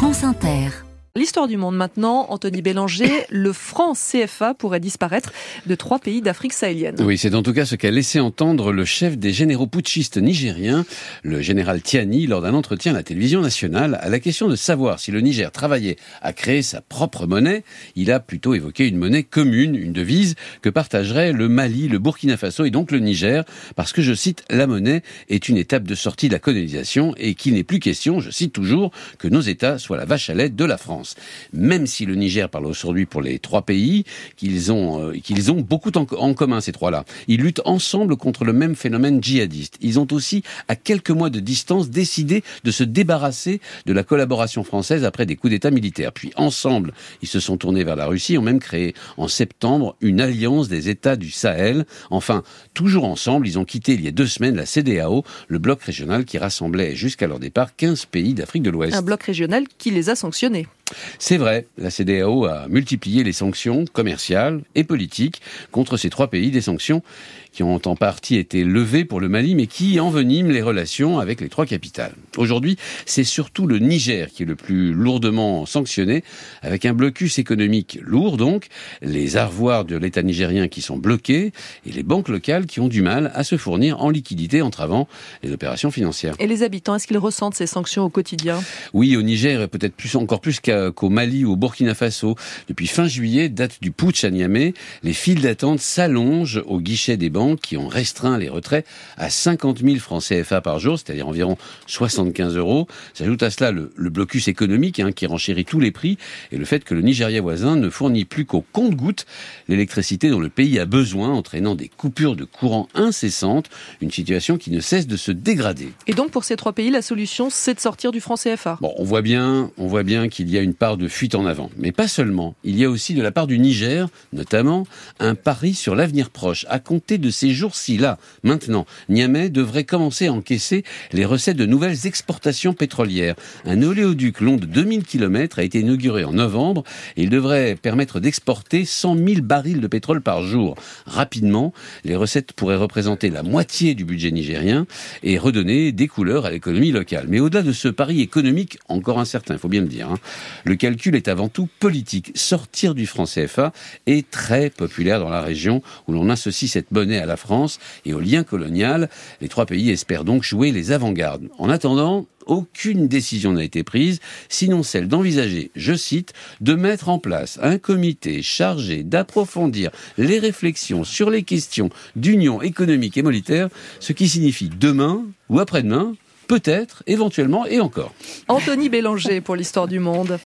France Inter. L'histoire du monde maintenant, Anthony Bélanger, le franc CFA pourrait disparaître de trois pays d'Afrique sahélienne. Oui, c'est en tout cas ce qu'a laissé entendre le chef des généraux putschistes nigériens, le général Tiani, lors d'un entretien à la télévision nationale. À la question de savoir si le Niger travaillait à créer sa propre monnaie, il a plutôt évoqué une monnaie commune, une devise que partageraient le Mali, le Burkina Faso et donc le Niger, parce que, je cite, la monnaie est une étape de sortie de la colonisation et qu'il n'est plus question, je cite toujours, que nos États soient la vache à lait de la France. Même si le Niger parle aujourd'hui pour les trois pays, qu'ils ont, euh, qu'ils ont beaucoup en, en commun, ces trois-là. Ils luttent ensemble contre le même phénomène djihadiste. Ils ont aussi, à quelques mois de distance, décidé de se débarrasser de la collaboration française après des coups d'État militaires. Puis, ensemble, ils se sont tournés vers la Russie, ont même créé en septembre une alliance des États du Sahel. Enfin, toujours ensemble, ils ont quitté il y a deux semaines la CDAO, le bloc régional qui rassemblait jusqu'à leur départ 15 pays d'Afrique de l'Ouest. Un bloc régional qui les a sanctionnés. C'est vrai, la CDAO a multiplié les sanctions commerciales et politiques contre ces trois pays, des sanctions qui ont en partie été levées pour le Mali, mais qui enveniment les relations avec les trois capitales. Aujourd'hui, c'est surtout le Niger qui est le plus lourdement sanctionné, avec un blocus économique lourd donc, les arvoirs de l'État nigérien qui sont bloqués, et les banques locales qui ont du mal à se fournir en liquidité entravant les opérations financières. Et les habitants, est-ce qu'ils ressentent ces sanctions au quotidien? Oui, au Niger, peut-être plus, encore plus qu'au Mali ou au Burkina Faso. Depuis fin juillet, date du putsch à Niamey, les files d'attente s'allongent au guichet des banques qui ont restreint les retraits à 50 000 francs CFA par jour, c'est-à-dire environ 75 euros. S'ajoute à cela le, le blocus économique hein, qui renchérit tous les prix et le fait que le Nigeria voisin ne fournit plus qu'au compte-goutte l'électricité dont le pays a besoin, entraînant des coupures de courant incessantes, une situation qui ne cesse de se dégrader. Et donc pour ces trois pays, la solution, c'est de sortir du franc CFA. Bon, on voit bien, on voit bien qu'il y a une part de fuite en avant, mais pas seulement. Il y a aussi de la part du Niger, notamment, un pari sur l'avenir proche, à compter ces jours-ci, là, maintenant, Niamey devrait commencer à encaisser les recettes de nouvelles exportations pétrolières. Un oléoduc long de 2000 km a été inauguré en novembre et il devrait permettre d'exporter 100 000 barils de pétrole par jour. Rapidement, les recettes pourraient représenter la moitié du budget nigérien et redonner des couleurs à l'économie locale. Mais au-delà de ce pari économique, encore incertain, il faut bien le dire, hein, le calcul est avant tout politique. Sortir du franc CFA est très populaire dans la région où l'on associe cette monnaie à la France et au lien colonial. Les trois pays espèrent donc jouer les avant-gardes. En attendant, aucune décision n'a été prise, sinon celle d'envisager, je cite, de mettre en place un comité chargé d'approfondir les réflexions sur les questions d'union économique et monétaire, ce qui signifie demain ou après-demain, peut-être, éventuellement et encore. Anthony Bélanger pour l'histoire du monde.